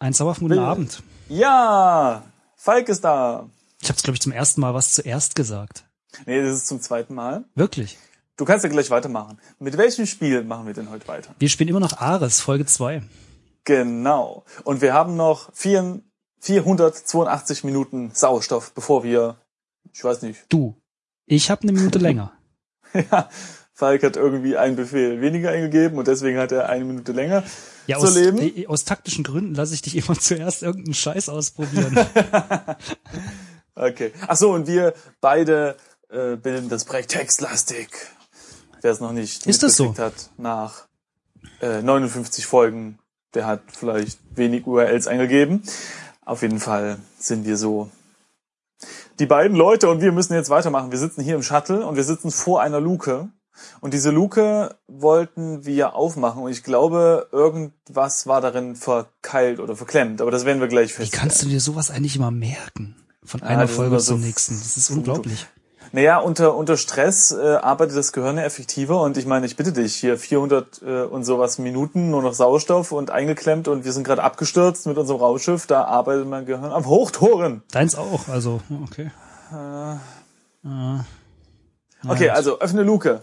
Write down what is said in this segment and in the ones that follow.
Ein zauberhaften guten Abend. Ja, Falk ist da. Ich habe glaube ich, zum ersten Mal was zuerst gesagt. Nee, das ist zum zweiten Mal. Wirklich? Du kannst ja gleich weitermachen. Mit welchem Spiel machen wir denn heute weiter? Wir spielen immer noch Ares, Folge 2. Genau. Und wir haben noch vier, 482 Minuten Sauerstoff, bevor wir, ich weiß nicht. Du. Ich habe eine Minute länger. ja, Falk hat irgendwie einen Befehl weniger eingegeben und deswegen hat er eine Minute länger ja, zu aus, leben. äh, Aus taktischen Gründen lasse ich dich immer zuerst irgendeinen Scheiß ausprobieren. okay. Ach so, und wir beide äh, bilden das Projekt Textlastig. Wer es noch nicht Ist das so? hat, nach äh, 59 Folgen, der hat vielleicht wenig URLs eingegeben. Auf jeden Fall sind wir so die beiden Leute und wir müssen jetzt weitermachen. Wir sitzen hier im Shuttle und wir sitzen vor einer Luke. Und diese Luke wollten wir aufmachen und ich glaube, irgendwas war darin verkeilt oder verklemmt. Aber das werden wir gleich Wie feststellen. kannst du dir sowas eigentlich immer merken? Von Ja, einer ist Folge immer so zur nächsten. Das ist unglaublich. Naja, unter, unter Stress äh, arbeitet das Gehirn ja effektiver und ich meine, ich bitte dich, hier 400 äh, und sowas Minuten nur noch Sauerstoff und eingeklemmt und wir sind gerade abgestürzt mit unserem Raumschiff, da arbeitet mein Gehirn am Hochtouren. Deins auch, also, okay. Okay, Ja, also öffne Luke.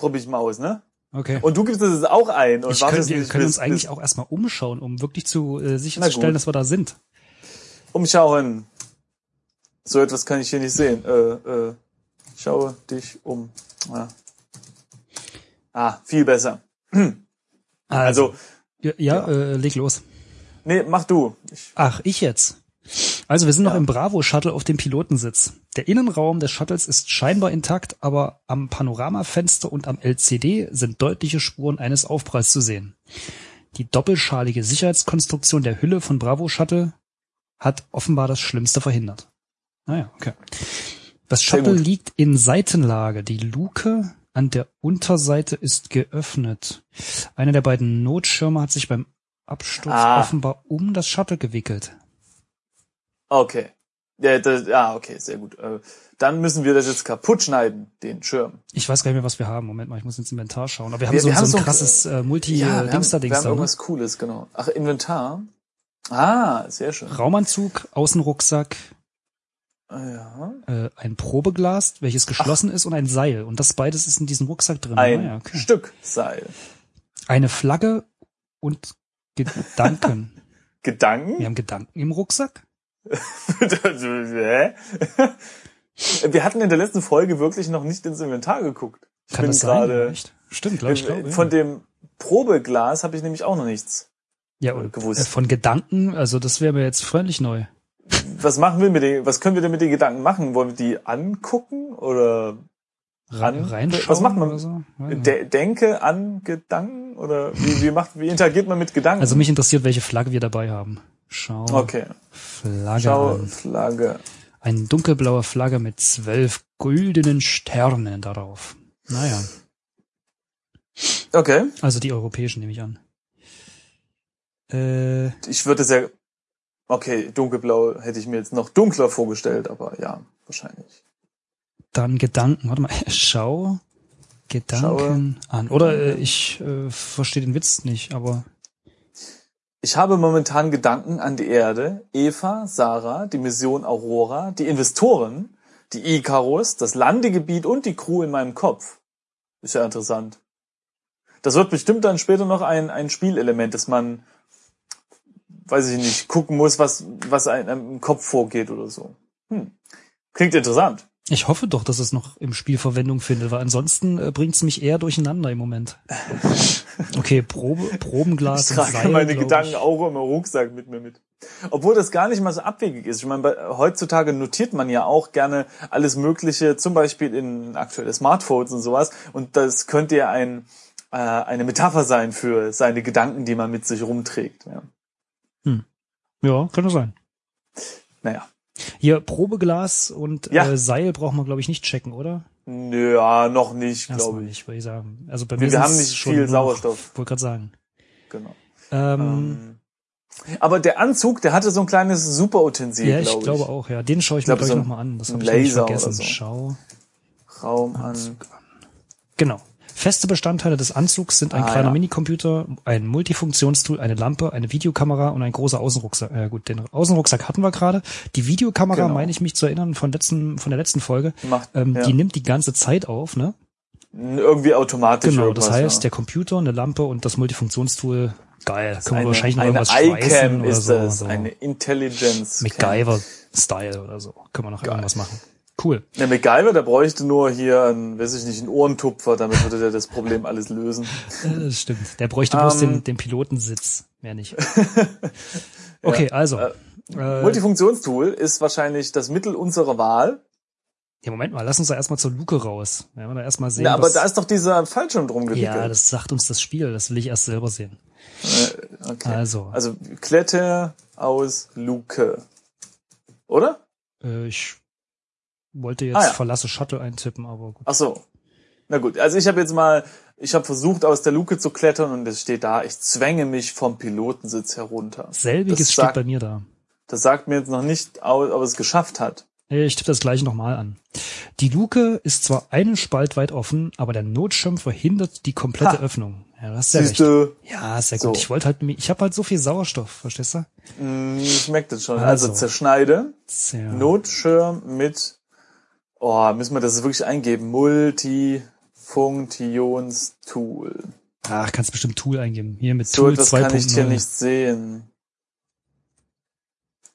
Probier ich mal aus, ne? Okay. Und du gibst es auch ein und ich wartest können, wir können bis, uns eigentlich auch erstmal umschauen, um wirklich zu äh, sicherzustellen, dass wir da sind. umschauen. So etwas kann ich hier nicht sehen. Äh, äh, schaue dich um. Ja. Ah, viel besser. Also, ja, ja, Äh, leg los. nee, mach du. Ich, Ach, ich jetzt. Also wir sind noch Ja. im Bravo-Shuttle auf dem Pilotensitz. Der Innenraum des Shuttles ist scheinbar intakt, aber am Panoramafenster und am LCD sind deutliche Spuren eines Aufpralls zu sehen. Die doppelschalige Sicherheitskonstruktion der Hülle von Bravo Shuttle hat offenbar das Schlimmste verhindert. Naja, okay. Das Shuttle liegt in Seitenlage. Die Luke an der Unterseite ist geöffnet. Einer der beiden Notschirme hat sich beim Absturz Ah. offenbar um das Shuttle gewickelt. Okay. Ja, das, ja, okay, sehr gut. Äh, dann müssen wir das jetzt kaputt schneiden, den Schirm. Ich weiß gar nicht mehr, was wir haben. Moment mal, ich muss ins Inventar schauen. Aber wir haben Wir- so, wir haben so ein ein- krasses äh, wir haben, Multi-Dings da, wir haben. Ne? irgendwas Cooles, genau. Ach, Inventar. Ah, sehr schön. Raumanzug, Außenrucksack, Ah, Ja. äh, ein Probeglas, welches geschlossen ist und ein Seil. Und das beides ist in diesem Rucksack drin. Ein Ah, ja, okay. Stück Seil. Eine Flagge und Gedanken. Gedanken? wir haben Gedanken im Rucksack? Hä? Wir hatten in der letzten Folge wirklich noch nicht ins Inventar geguckt. Ich Kann bin das gerade? Stimmt, glaube ich. Glaub, von ja. dem Probeglas habe ich nämlich auch noch nichts. ja, und, gewusst. äh, von Gedanken, also das wäre mir jetzt freundlich neu. Was machen wir mit den, was können wir denn mit den Gedanken machen? Wollen wir die angucken oder Rein, An- reinschauen was macht man? So? De denke an Gedanken oder wie, wie macht, wie interagiert man mit Gedanken? Also mich interessiert, welche Flagge wir dabei haben. Schau. okay. Flagge Schau, an. Flagge. Eine dunkelblaue Flagge mit zwölf güldenen Sternen darauf. Naja, Okay. also die europäischen nehme ich an. Äh, Ich würde sehr, okay, dunkelblau hätte ich mir jetzt noch dunkler vorgestellt, aber ja, wahrscheinlich. dann Gedanken. Warte mal, schau Gedanken an. Oder äh, ich äh, verstehe den Witz nicht, aber Ich habe momentan Gedanken an die Erde, Eva, Sarah, die Mission Aurora, die Investoren, die Icarus, das Landegebiet und die Crew in meinem Kopf. Ist ja interessant. Das wird bestimmt dann später noch ein, ein Spielelement, dass man, weiß ich nicht, gucken muss, was, was einem im Kopf vorgeht oder so. Hm. Klingt interessant. Ich hoffe doch, dass es noch im Spiel Verwendung findet, weil ansonsten äh, bringt es mich eher durcheinander im Moment. Okay, Probe, Probenglas Ich trage Seil, meine Gedanken ich. auch im Rucksack mit mir mit. Obwohl das gar nicht mal so abwegig ist. Ich meine, heutzutage notiert man ja auch gerne alles Mögliche, zum Beispiel in aktuelle Smartphones und sowas. Und das könnte ja ein, äh, eine Metapher sein für seine Gedanken, die man mit sich rumträgt. Ja. Ja, könnte sein. Naja. Hier, Probeglas und Ja. äh, Seil braucht man, glaube ich, nicht checken, oder? Nö, Ja, noch nicht, glaube ich. nicht, würde ich sagen. Also bei Wir- mir wir haben nicht viel Sauerstoff. Wollte gerade sagen. Genau. Ähm, Ähm, aber der Anzug, der hatte so ein kleines Superutensil, ja, ich glaube ich. glaube auch, ja. Den schaue ich, Ich mir gleich so nochmal an. Das habe ich Laser vergessen. so. Schau. Raum an. Genau. Feste Bestandteile des Anzugs sind ein Ah, kleiner ja. Minicomputer, ein Multifunktionstool, eine Lampe, eine Videokamera und ein großer Außenrucksack. Äh, gut, den Außenrucksack hatten wir gerade. Die Videokamera, Genau. meine ich mich zu erinnern, von letzten, von der letzten Folge, Macht- ähm, ja. die nimmt die ganze Zeit auf, ne? Irgendwie automatisch Genau, das heißt, ja. der Computer, eine Lampe und das Multifunktionstool, geil. Können wir eine, wahrscheinlich noch irgendwas schweißen iCam oder ist so. das, so. eine Intelligence. MacGyver-Style oder so. Können wir noch irgendwas machen. Cool. Der MacGyver, der bräuchte nur hier, einen, weiß ich nicht, einen Ohrentupfer, damit würde der das Problem alles lösen. Das stimmt. Der bräuchte bloß Ähm, den, den Pilotensitz. Mehr nicht. Okay, also. äh, Äh, Multifunktionstool ist wahrscheinlich das Mittel unserer Wahl. ja, Moment mal, lass uns da erstmal zur Luke raus. Ja, wir da erstmal sehen, Ja, aber was, da ist doch dieser Fallschirm drum gewickelt. ja, das sagt uns das Spiel. Das will ich erst selber sehen. Äh, okay. Also, Also Kletter aus Luke. Oder? äh, ich wollte jetzt Ah, ja. verlasse Shuttle eintippen, aber gut. Ach so. Na gut, also ich habe jetzt mal, ich habe versucht aus der Luke zu klettern und es steht da, ich zwänge mich vom Pilotensitz herunter. Selbiges das steht sagt- bei mir da. Das sagt mir jetzt noch nicht ob es geschafft hat. Äh, Ich tippe das gleiche nochmal an. Die Luke ist zwar einen Spalt weit offen, aber der Notschirm verhindert die komplette Ha. Öffnung. Ja, du hast ja recht. Siehste, Ja, sehr So. gut. Ich wollte halt, ich habe halt so viel Sauerstoff, verstehst du? ich merke das schon. Also, Also. zerschneide, Sehr. Notschirm mit, oh, müssen wir das wirklich eingeben, Multifunktionstool. Ach, kannst bestimmt Tool eingeben. Hier mit So Tool etwas kann ich hier 2.0. nicht sehen.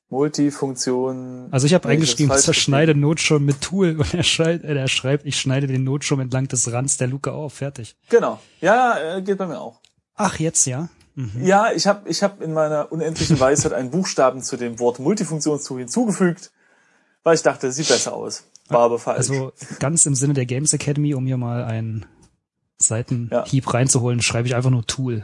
Multifunktion. Also ich habe das eingeschrieben, zerschneide Notschirm mit Tool und er schreibt, äh, er schreibt, ich schneide den Notschirm entlang des Rands der Luke auf. Fertig. Genau. Ja, äh, geht bei mir auch. Ach, jetzt ja. Mhm. Ja, ich habe ich hab in meiner unendlichen Weisheit einen Buchstaben zu dem Wort Multifunktionstool hinzugefügt, weil ich dachte, es sieht besser aus. War aber falsch. Also ganz im Sinne der Games Academy, um hier mal einen Seitenhieb reinzuholen, schreibe ich einfach nur Tool.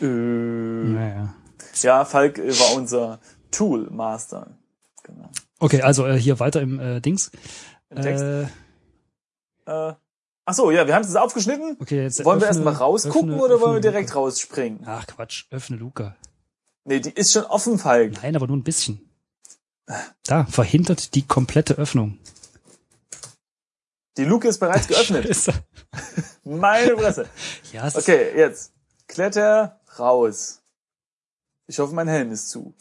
äh, Naja. ja, Falk äh, war unser Tool Master. Genau. Okay, also äh, hier weiter im äh, Dings. Im Text. Äh, Äh, ach so, ja, wir haben es jetzt aufgeschnitten. okay, jetzt wollen wir öffne- erstmal rausgucken öffne- oder wollen wir öffne direkt Luke. rausspringen? Ach Quatsch, öffne Luca. Nee, die ist schon offen, Falk. Nein, aber nur ein bisschen. Da, verhindert die komplette Öffnung. Die Luke ist bereits geöffnet. Scheiße. Meine Fresse. Ja, es ist Okay, jetzt. Kletter raus. Ich hoffe, mein Helm ist zu.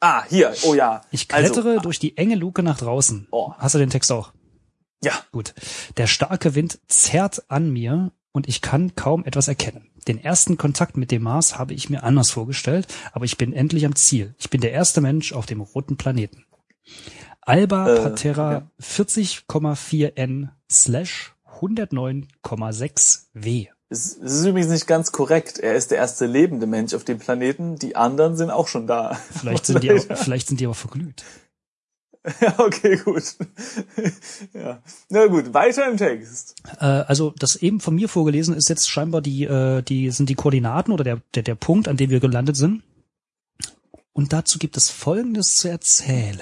Ah, hier. Oh ja. Ich Also, klettere durch die enge Luke nach draußen. Oh. Hast du den Text auch? Ja. Gut. Der starke Wind zerrt an mir und ich kann kaum etwas erkennen. Den ersten Kontakt mit dem Mars habe ich mir anders vorgestellt, aber ich bin endlich am Ziel. Ich bin der erste Mensch auf dem roten Planeten. Alba Äh, Patera 40,4 N slash 109,6 W. Es, ist übrigens nicht ganz korrekt. Er ist der erste lebende Mensch auf dem Planeten. Die anderen sind auch schon da. Vielleicht sind die, aber, vielleicht sind die aber verglüht. Ja, okay, gut. ja. Na gut, weiter im Text. Äh, also das eben von mir vorgelesen ist jetzt scheinbar die, äh, die sind die Koordinaten oder der, der, der Punkt, an dem wir gelandet sind. Und dazu gibt es Folgendes zu erzählen.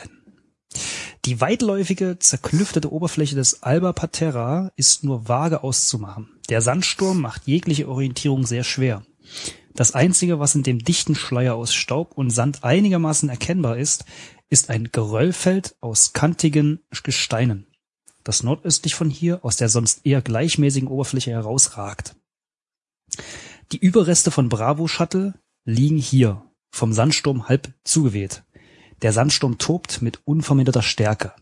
Die weitläufige, zerklüftete Oberfläche des Alba Patera ist nur vage auszumachen. Der Sandsturm macht jegliche Orientierung sehr schwer. Das einzige, was in dem dichten Schleier aus Staub und Sand einigermaßen erkennbar ist, ist ein Geröllfeld aus kantigen Gesteinen, das nordöstlich von hier aus der sonst eher gleichmäßigen Oberfläche herausragt. Die Überreste von Bravo Shuttle liegen hier, vom Sandsturm halb zugeweht. Der Sandsturm tobt mit unverminderter Stärke.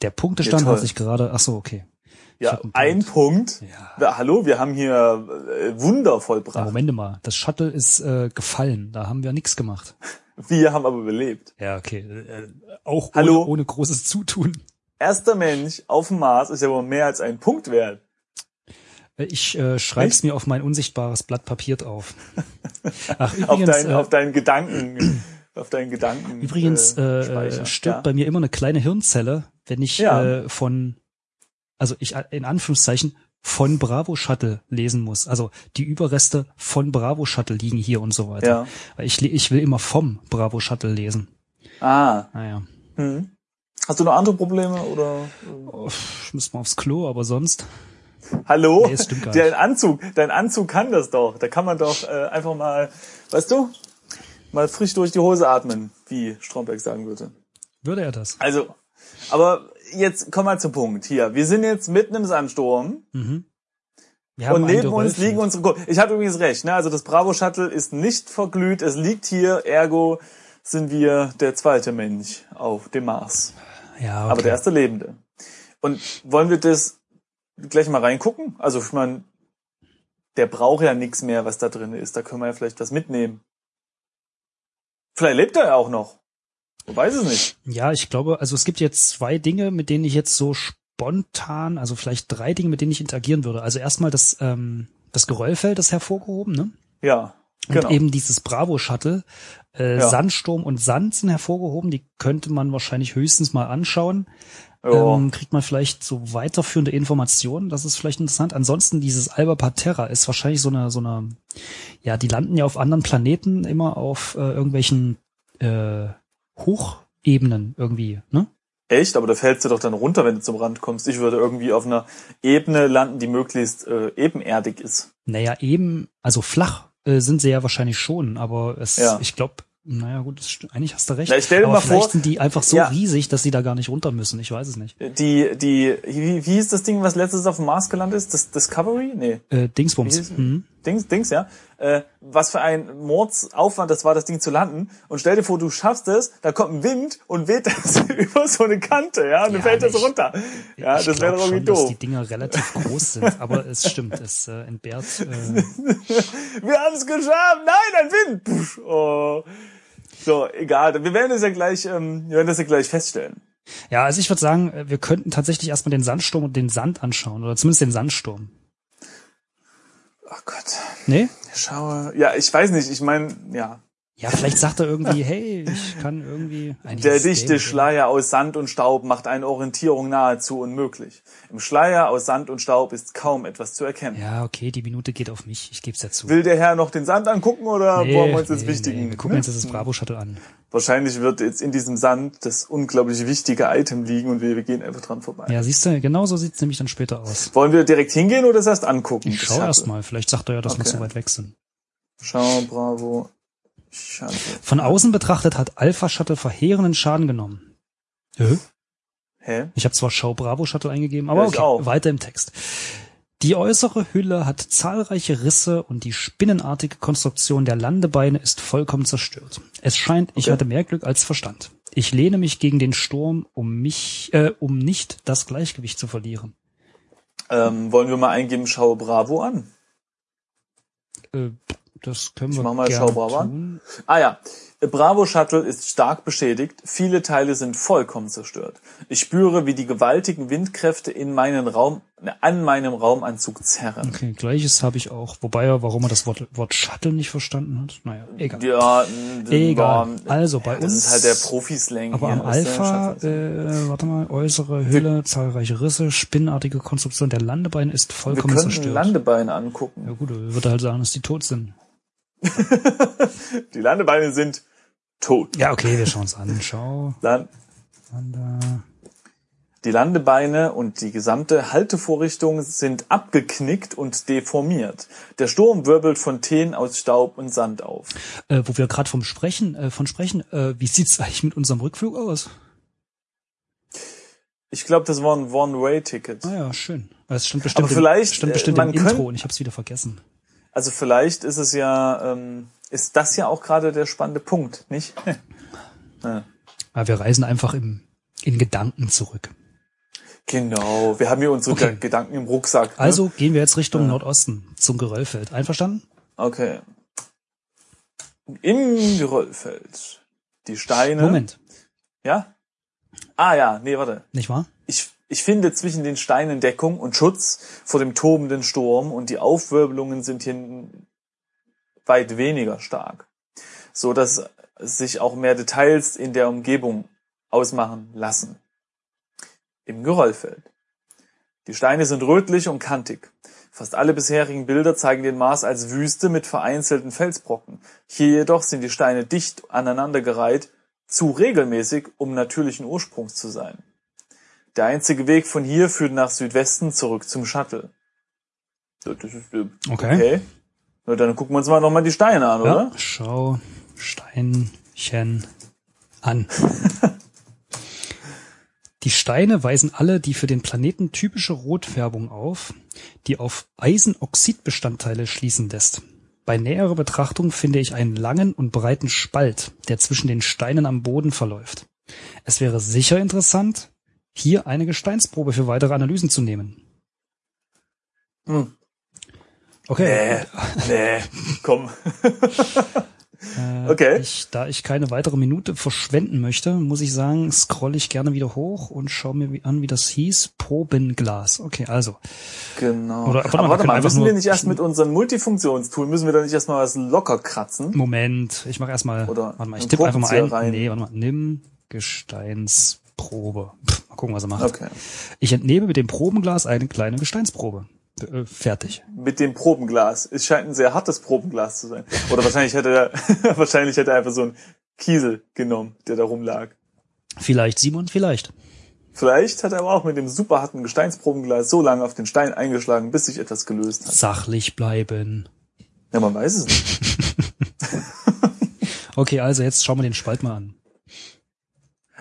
Der Punktestand Ja, hat sich gerade, ach so, okay. Ja, ein Punkt. Ja. Ja, hallo, wir haben hier äh, Wunder Ja, vollbracht. Moment mal, das Shuttle ist äh, gefallen, da haben wir nichts gemacht. Wir haben aber überlebt. Ja, okay. Äh, auch Hallo? Ohne, ohne großes Zutun. Erster Mensch auf dem Mars ist ja wohl mehr als ein Punkt wert. Äh, Ich äh, schreib's Echt? mir auf mein unsichtbares Blatt Papier auf. Ach, Auf, übrigens, dein, äh, auf deinen Gedanken. auf deinen Gedanken. Übrigens äh, Speicher. äh, stirbt ja. bei mir immer eine kleine Hirnzelle, wenn ich Ja. äh, von, also ich äh, in Anführungszeichen von Bravo Shuttle lesen muss. Also die Überreste von Bravo Shuttle liegen hier und so weiter. Ja. Weil ich, ich will immer vom Bravo Shuttle lesen. Ah. Naja, Hm. Hast du noch andere Probleme oder? oh, ich muss mal aufs Klo, aber sonst. Hallo? Nee, stimmt gar Dein Anzug, dein Anzug kann das doch. Da kann man doch äh, einfach mal, weißt du, mal frisch durch die Hose atmen, wie Stromberg sagen würde. Würde er das? Also, aber jetzt komm mal zum Punkt. Hier, wir sind jetzt mitten im Sandsturm. Mhm. Und neben uns liegen unsere Kunden. Ich hatte übrigens recht, ne? Also das Bravo Shuttle ist nicht verglüht, es liegt hier, ergo sind wir der zweite Mensch auf dem Mars. Ja, okay. Aber der erste Lebende. Und wollen wir das gleich mal reingucken? Also ich meine, der braucht ja nichts mehr, was da drin ist. Da können wir ja vielleicht was mitnehmen. Vielleicht lebt er ja auch noch. Weiß es nicht. Ja, ich glaube, also es gibt jetzt zwei Dinge, mit denen ich jetzt so spontan, also vielleicht drei Dinge, mit denen ich interagieren würde. Also erstmal das, ähm, das Geröllfeld ist hervorgehoben, ne? Ja, Und genau. eben dieses Bravo-Shuttle. Äh, Ja. Sandsturm und Sand sind hervorgehoben, die könnte man wahrscheinlich höchstens mal anschauen. Ja. Ähm, kriegt man vielleicht so weiterführende Informationen, das ist vielleicht interessant. Ansonsten dieses Alba Parterra ist wahrscheinlich so eine, so eine, ja, die landen ja auf anderen Planeten immer auf äh, irgendwelchen äh, Hochebenen irgendwie, ne? Echt? Aber da fällst du doch dann runter, wenn du zum Rand kommst. Ich würde irgendwie auf einer Ebene landen, die möglichst äh, ebenerdig ist. Naja, eben, also flach äh, sind sie ja wahrscheinlich schon, aber es, Ja. ich glaube, naja gut, eigentlich hast du recht. Na, ich stell dir aber mal vielleicht vor- sind die einfach so Ja. riesig, dass sie da gar nicht runter müssen. Ich weiß es nicht. Die, die, wie, wie hieß das Ding, was letztes auf dem Mars gelandet ist? Das Discovery? Nee. Äh, Dingsbums. Mhm. Dings, Dings, ja. Äh, was für ein Mordsaufwand das war, das Ding zu landen. Und stell dir vor, du schaffst es, da kommt ein Wind und weht das über so eine Kante, ja, und dann Ja, fällt das ich- runter. Ja, ich das wäre doch irgendwie schon, dass doof. die Dinger relativ groß sind, aber es stimmt, es äh, entbehrt. Äh, Wir haben es geschafft! Nein, ein Wind! Pusch, oh. So, egal. Wir werden das ja gleich, ähm, wir werden das ja gleich feststellen. ja, also ich würde sagen, äh, wir könnten tatsächlich erstmal den Sandsturm und den Sand anschauen, oder zumindest den Sandsturm. Oh Gott. Nee? Ich schaue. Ja, ich weiß nicht, ich meine, ja. Ja, vielleicht sagt er irgendwie, hey, ich kann irgendwie. Eigentlich Der dichte Schleier aus Sand und Staub macht eine Orientierung nahezu unmöglich. Im Schleier aus Sand und Staub ist kaum etwas zu erkennen. Ja, okay, die Minute geht auf mich, ich geb's ja zu. Will der Herr noch den Sand angucken oder Nee, wollen wir uns jetzt nee, wichtigen? nee, wir gucken ne? uns jetzt das Bravo-Shuttle an. Wahrscheinlich wird jetzt in diesem Sand das unglaublich wichtige Item liegen und wir, wir gehen einfach dran vorbei. Ja, siehst du, genau so sieht's nämlich dann später aus. Wollen wir direkt hingehen oder das erst angucken? Ich Das schau Shuttle? erst mal, vielleicht sagt er ja, dass wir Okay. zu weit weg sind. Schau, bravo. Shuttle. Von außen betrachtet hat Alpha Shuttle verheerenden Schaden genommen. Hä? Hä? Ich habe zwar Schau Bravo Shuttle eingegeben, aber Ja, ich okay, auch. weiter im Text. Die äußere Hülle hat zahlreiche Risse und die spinnenartige Konstruktion der Landebeine ist vollkommen zerstört. Es scheint, ich Okay. hatte mehr Glück als Verstand. Ich lehne mich gegen den Sturm, um mich, äh, um nicht das Gleichgewicht zu verlieren. Ähm, wollen wir mal eingeben, schau Bravo an. Äh, das können wir mach mal gerne Schau Bravo an. tun. Ah ja, Bravo Shuttle ist stark beschädigt, viele Teile sind vollkommen zerstört. Ich spüre, wie die gewaltigen Windkräfte in meinen Raum, ne, an meinem Raumanzug zerren. Okay, gleiches habe ich auch. Wobei er, warum er das Wort, Wort Shuttle nicht verstanden hat. Naja, egal. Ja, Egal. ja, Also bei das uns- ist halt der Profislang Aber am das Alpha, äh, warte mal, äußere Hülle, zahlreiche Risse, spinnartige Konstruktion der Landebeine ist wir vollkommen könnten zerstört. Landebeine ja angucken. gut, er würde halt sagen, dass die tot sind. Die Landebeine sind tot. Ja, okay, wir schauen uns an. Schau, Dann. Die Landebeine und die gesamte Haltevorrichtung sind abgeknickt und deformiert. Der Sturm wirbelt Fontänen aus Staub und Sand auf. Äh, wo wir gerade vom Sprechen, äh, von sprechen, äh, wie sieht's eigentlich mit unserem Rückflug aus? Ich glaube, das war ein One-Way-Ticket. Ah ja, schön. Es stand bestimmt, Aber vielleicht, stand äh, bestimmt man im Intro könnt- und ich habe es wieder vergessen. Also vielleicht ist es ja, ähm, ist das ja auch gerade der spannende Punkt, nicht? ja. Wir reisen einfach im, in Gedanken zurück. Genau, wir haben hier unsere Okay. Gedanken im Rucksack. Ne? Also gehen wir jetzt Richtung Nordosten zum Geröllfeld. Einverstanden? Okay. Im Geröllfeld. Die Steine. Moment, Ja? Ah ja, nee, warte. nicht wahr? Ich, ich finde zwischen den Steinen Deckung und Schutz vor dem tobenden Sturm und die Aufwirbelungen sind hier weit weniger stark, so dass sich auch mehr Details in der Umgebung ausmachen lassen. Im Geröllfeld. Die Steine sind rötlich und kantig. Fast alle bisherigen Bilder zeigen den Mars als Wüste mit vereinzelten Felsbrocken. Hier jedoch sind die Steine dicht aneinandergereiht, zu regelmäßig, um natürlichen Ursprungs zu sein. Der einzige Weg von hier führt nach Südwesten zurück zum Shuttle. So, Das ist, äh, Okay. okay. Na, dann gucken wir uns mal nochmal die Steine an, Ja, oder? schau Steinchen an. Die Steine weisen alle die für den Planeten typische Rotfärbung auf, die auf Eisenoxidbestandteile schließen lässt. Bei näherer Betrachtung finde ich einen langen und breiten Spalt, der zwischen den Steinen am Boden verläuft. Es wäre sicher interessant, hier eine Gesteinsprobe für weitere Analysen zu nehmen. Hm. Okay. Nee, nee, komm. Äh, Okay. Ich, da ich keine weitere Minute verschwenden möchte, muss ich sagen, scroll ich gerne wieder hoch und schaue mir an, wie das hieß. Probenglas. Okay, also. Genau. Oder- warte mal, Aber warte mal, müssen wir nicht erst mit unserem Multifunktionstool, müssen wir da nicht erstmal was locker kratzen? Moment, ich mache erstmal. Oder Warte mal, ich tippe einfach mal ein. Rein. Nee, warte mal. Nimm Gesteinsprobe. Pff, mal gucken, was er macht. Okay. Ich entnehme mit dem Probenglas eine kleine Gesteinsprobe. Äh, fertig. Mit dem Probenglas. Es scheint ein sehr hartes Probenglas zu sein. Oder wahrscheinlich hätte er, wahrscheinlich hätte er einfach so einen Kiesel genommen, der da rumlag. Vielleicht Simon, vielleicht. Vielleicht hat er aber auch mit dem super harten Gesteinsprobenglas so lange auf den Stein eingeschlagen, bis sich etwas gelöst hat. Sachlich bleiben. Ja, man weiß es nicht. Okay, also jetzt schauen wir den Spalt mal an.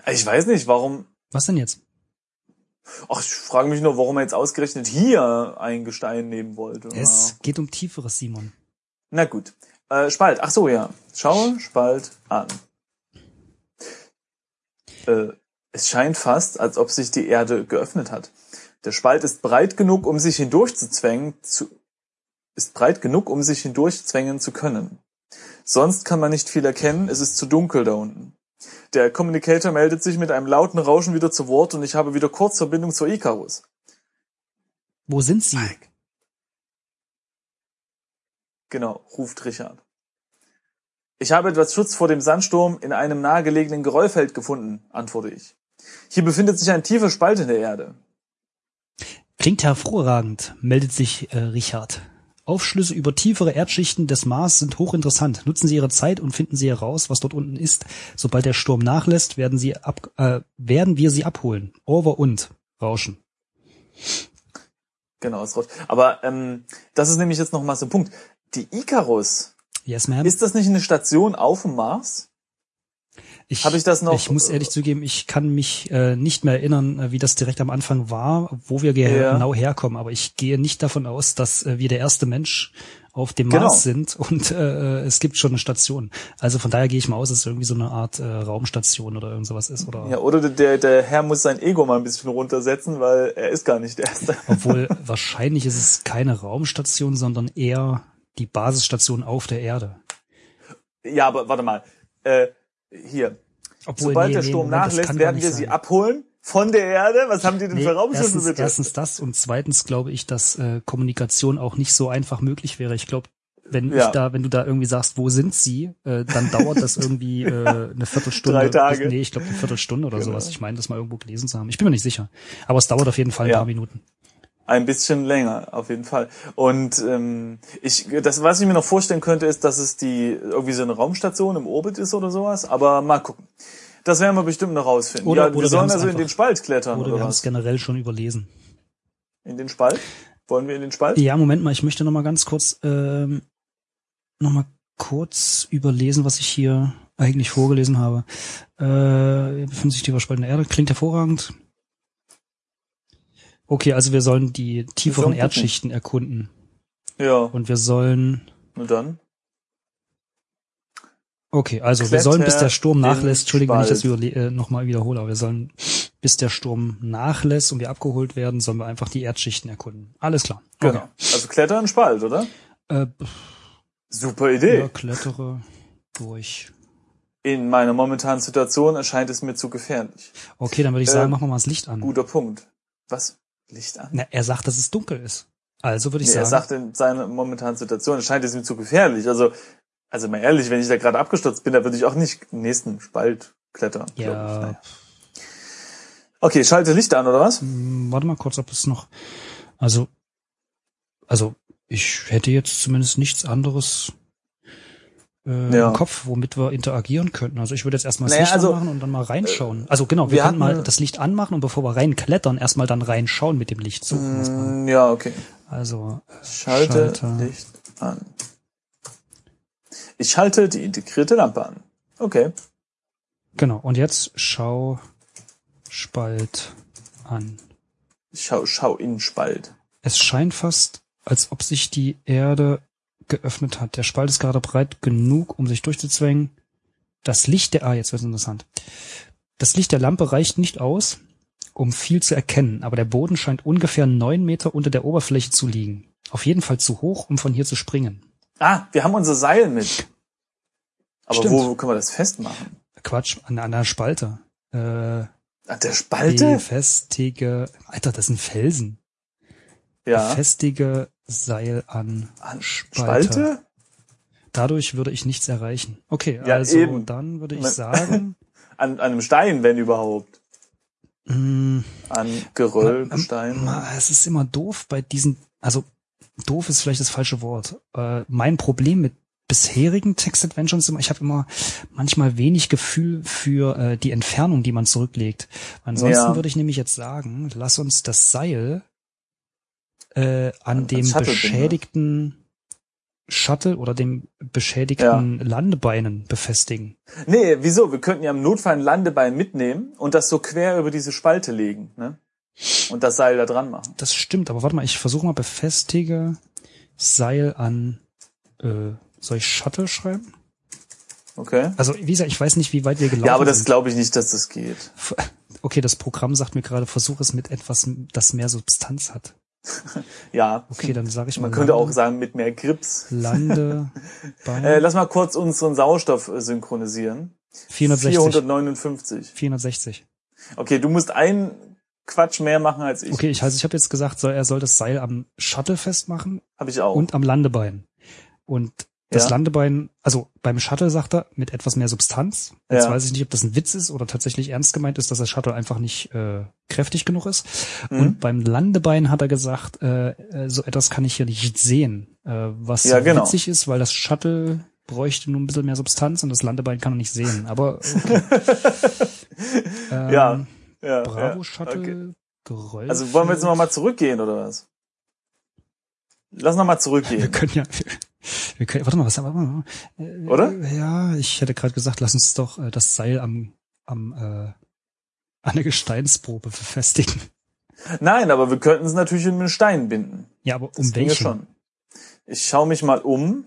Ich weiß nicht, warum. Was denn jetzt? Ach, ich frage mich nur, warum er jetzt ausgerechnet hier ein Gestein nehmen wollte. Es geht um tieferes, Simon. Na gut. Äh, Spalt. Ach so, ja. Schaue Spalt an. Äh, es scheint fast, als ob sich die Erde geöffnet hat. Der Spalt ist breit genug, um sich hindurchzuzwängen, zu, ist breit genug, um sich hindurchzwängen zu können. Sonst kann man nicht viel erkennen, es ist zu dunkel da unten. Der Communicator meldet sich mit einem lauten Rauschen wieder zu Wort und ich habe wieder Kurzverbindung zur Icarus. Wo sind sie? Genau, ruft Richard. Ich habe etwas Schutz vor dem Sandsturm in einem nahegelegenen Geröllfeld gefunden, antworte ich. Hier befindet sich ein tiefer Spalt in der Erde. Klingt hervorragend, meldet sich äh, Richard. Aufschlüsse über tiefere Erdschichten des Mars sind hochinteressant. Nutzen Sie Ihre Zeit und finden Sie heraus, was dort unten ist. Sobald der Sturm nachlässt, werden, Sie ab, äh, werden wir Sie abholen. Over und Rauschen. Genau, ist raus. Aber ähm, das ist nämlich jetzt noch mal so ein Punkt. Die Icarus, Yes, ma'am. ist das nicht eine Station auf dem Mars? Ich, Hab ich das noch- Ich muss ehrlich zugeben, ich kann mich äh, nicht mehr erinnern, äh, wie das direkt am Anfang war, wo wir Ja. genau herkommen. Aber ich gehe nicht davon aus, dass äh, wir der erste Mensch auf dem Genau. Mars sind und äh, es gibt schon eine Station. Also von daher gehe ich mal aus, dass es irgendwie so eine Art äh, Raumstation oder irgend sowas ist. Oder Ja, oder der, der Herr muss sein Ego mal ein bisschen runtersetzen, weil er ist gar nicht der Erste. obwohl wahrscheinlich ist es keine Raumstation, sondern eher die Basisstation auf der Erde. Ja, aber warte mal. Äh, hier. Obwohl, Sobald nee, der nee, Sturm das nachlässt, werden wir sein. sie abholen von der Erde. Was haben die denn Nee, für Raumschiffe erstens, bitte? erstens das und zweitens glaube ich, dass äh, Kommunikation auch nicht so einfach möglich wäre. Ich glaube, wenn Ja. ich da, wenn du da irgendwie sagst, wo sind sie, äh, dann dauert das irgendwie äh, eine Viertelstunde. Drei Tage. Nee, ich glaube eine Viertelstunde oder Genau. sowas. Ich meine, das mal irgendwo gelesen zu haben. Ich bin mir nicht sicher. Aber es dauert auf jeden Fall ein Ja. paar Minuten. Ein bisschen länger, auf jeden Fall. Und ähm, ich, das, was ich mir noch vorstellen könnte, ist, dass es die irgendwie so eine Raumstation im Orbit ist oder sowas. Aber mal gucken. Das werden wir bestimmt noch rausfinden. Oder- ja, oder wir sollen also in einfach- den Spalt klettern Oder oder, wir haben es generell schon überlesen. In den Spalt? Wollen wir in den Spalt? Ja, Moment mal, ich möchte noch mal ganz kurz ähm, noch mal kurz überlesen, was ich hier eigentlich vorgelesen habe. Äh, befindet sich in der Erde, klingt hervorragend. Okay, also wir sollen die tieferen sollen. Erdschichten erkunden Ja, und wir sollen und dann? Okay, also wir sollen bis der Sturm Kletter nachlässt, Entschuldigung, wenn ich das äh, nochmal wiederhole, aber wir sollen bis der Sturm nachlässt und wir abgeholt werden, sollen wir einfach die Erdschichten erkunden. Alles klar. Genau. Also klettern Spalt, oder? Äh, Super Idee. ja, klettere durch. In meiner momentanen Situation erscheint es mir zu gefährlich. Okay, dann würde ich Äh, sagen, machen wir mal das Licht an. Guter Punkt. Was? Licht an? Na, er sagt, dass es dunkel ist. Also würde ich Nee, er sagen, sagt in seiner momentanen Situation, erscheint es ihm zu gefährlich. Also, also mal ehrlich, wenn ich da gerade abgestürzt bin, da würde ich auch nicht den nächsten Spalt klettern. ja. Okay, schalte Licht an, oder was? Hm, warte mal kurz, ob es noch, also, also ich hätte jetzt zumindest nichts anderes äh, Ja. im Kopf, womit wir interagieren könnten. Also ich würde jetzt erstmal das Naja, Licht also, anmachen und dann mal reinschauen. Also genau, wir, wir können mal das Licht anmachen und bevor wir reinklettern, erstmal dann reinschauen mit dem Licht. So. Mm, Ja, okay. also Schalte Schalter. Licht an. Ich schalte die integrierte Lampe an. Okay. genau. Und jetzt schau Spalt an. Schau, schau in Spalt. Es scheint fast, als ob sich die Erde geöffnet hat. Der Spalt ist gerade breit genug, um sich durchzuzwängen. Das Licht der, ah, jetzt wird's interessant. Das Licht der Lampe reicht nicht aus, um viel zu erkennen, aber der Boden scheint ungefähr neun Meter unter der Oberfläche zu liegen. Auf jeden Fall zu hoch, um von hier zu springen. Ah, wir haben unser Seil mit. Aber Stimmt. wo, wo können wir das festmachen? Quatsch, an, an der Spalte. Äh, An der Spalte? befestige, Alter, das sind Felsen. Ja. Befestige Seil an An Spalte. Spalte? Dadurch würde ich nichts erreichen. Okay, Ja, also eben. dann würde ich Man- sagen, An, an einem Stein, wenn überhaupt. mh, An Geröll, Gestein. Ma, Es ist immer doof bei diesen, also doof ist vielleicht das falsche Wort. Äh, mein Problem mit bisherigen Text-Adventures ist immer, ich habe immer manchmal wenig Gefühl für äh, die Entfernung, die man zurücklegt. Ansonsten Ja. würde ich nämlich jetzt sagen, lass uns das Seil äh, an An- dem Shuttle binden, beschädigten Shuttle oder dem beschädigten Landebeinen befestigen. Nee, wieso? Wir könnten ja im Notfall ein Landebein mitnehmen und das so quer über diese Spalte legen, ne? Und das Seil da dran machen. Das stimmt, aber warte mal, ich versuche mal befestige Seil an äh, soll ich Shuttle schreiben? Okay? Also, wie gesagt, ich weiß nicht, wie weit wir gelaufen Ja, aber das sind. glaube ich nicht, dass das geht. Okay, das Programm sagt mir gerade, versuch es mit etwas, das mehr Substanz hat. Ja. Okay, dann sage ich mal. Man könnte auch Lande, sagen, mit mehr Grips. Lande Äh, lass mal kurz unseren Sauerstoff äh, synchronisieren. 460. 459. 460. Okay, du musst einen Quatsch mehr machen als ich. Okay, ich, also ich habe jetzt gesagt, soll, er soll das Seil am Shuttle festmachen Habe ich auch. und am Landebein. Und das Ja. Landebein, also beim Shuttle sagt er, mit etwas mehr Substanz. Jetzt Ja. weiß ich nicht, ob das ein Witz ist oder tatsächlich ernst gemeint ist, dass das Shuttle einfach nicht äh, kräftig genug ist. Mhm. Und beim Landebein hat er gesagt, äh, äh, so etwas kann ich hier nicht sehen. Äh, was Ja, genau. witzig ist, weil das Shuttle bräuchte nur ein bisschen mehr Substanz und das Landebein kann er nicht sehen. Aber okay. ähm, Ja, ja, Bravo. Shuttle, Okay. Geröll. Also wollen wir jetzt noch mal zurückgehen oder was? Lass noch mal Wir zurückgehen. können ja, wir können, warte mal, was haben wir? Äh, Oder? Ja, ich hätte gerade gesagt, lass uns doch äh, das Seil am, am, äh, an der Gesteinsprobe befestigen. Nein, aber wir könnten es natürlich in einen Stein binden. Ja, aber Das um ginge welchen? schon. Ich schaue mich mal um.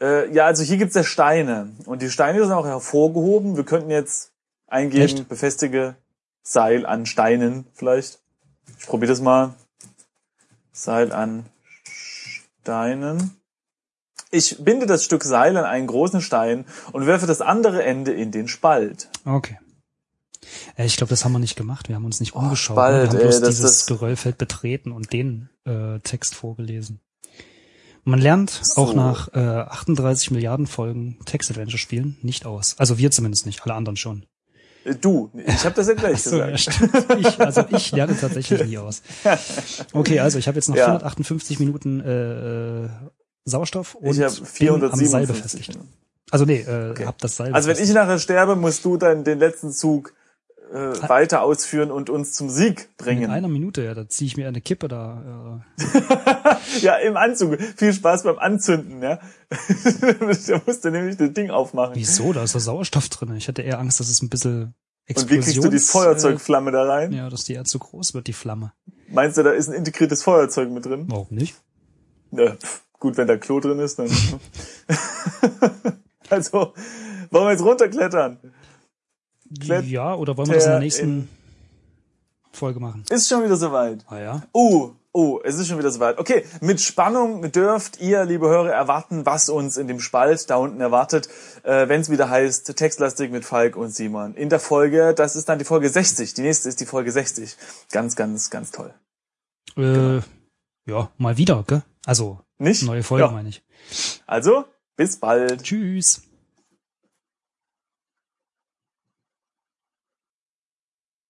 Äh, ja, also hier gibt's ja Steine. Und die Steine sind auch hervorgehoben. Wir könnten jetzt eingeben, Echt? befestige Seil an Steinen vielleicht. Ich probiere das mal. Seil an Steinen. Ich binde das Stück Seil an einen großen Stein und werfe das andere Ende in den Spalt. Okay. Äh, ich glaube, das haben wir nicht gemacht. Wir haben uns nicht Oh, umgeschaut. Spalt, wir haben ey, bloß das- dieses Geröllfeld betreten und den äh, Text vorgelesen. Man lernt So. auch nach äh, 38 Milliarden Folgen Text-Adventure-Spielen nicht aus. Also wir zumindest nicht, alle anderen schon. Du, ich habe das ja gleich So, ja, gesagt. stimmt. Ich, also ich lerne tatsächlich nie aus. Okay, also ich habe jetzt noch Ja. 458 Minuten äh, Sauerstoff und Ich habe bin am Seil 457. befestigt. Also nee, äh, Okay. hab das Seil Also wenn ich nachher sterbe, musst du dann den letzten Zug äh, weiter ausführen und uns zum Sieg in bringen. einer Minute, ja, da ziehe ich mir eine Kippe da. Äh, Ja, im Anzug. Viel Spaß beim Anzünden, ja. da musst du nämlich das Ding aufmachen. wieso? Da ist doch Sauerstoff drin. Ich hatte eher Angst, dass es ein bisschen Und wie kriegst du die Explosions- Feuerzeugflamme da rein? Ja, dass die eher zu groß wird, die Flamme. Meinst du, da ist ein integriertes Feuerzeug mit drin? Warum nicht? Ja, pff, gut, wenn da Klo drin ist, dann. also, wollen wir jetzt runterklettern? Ja, oder wollen wir das in der nächsten Folge machen? Ist schon wieder soweit. Ah ja. Oh, oh, es ist schon wieder soweit. Okay, mit Spannung dürft ihr, liebe Hörer, erwarten, was uns in dem Spalt da unten erwartet, äh, wenn es wieder heißt Textlastig mit Falk und Simon. In der Folge, das ist dann die Folge 60. Die nächste ist die Folge 60. Ganz, ganz, ganz toll. Äh, ja, mal wieder, gell? Also, Nicht? neue Folge Ja. meine ich. Also, bis bald. Tschüss.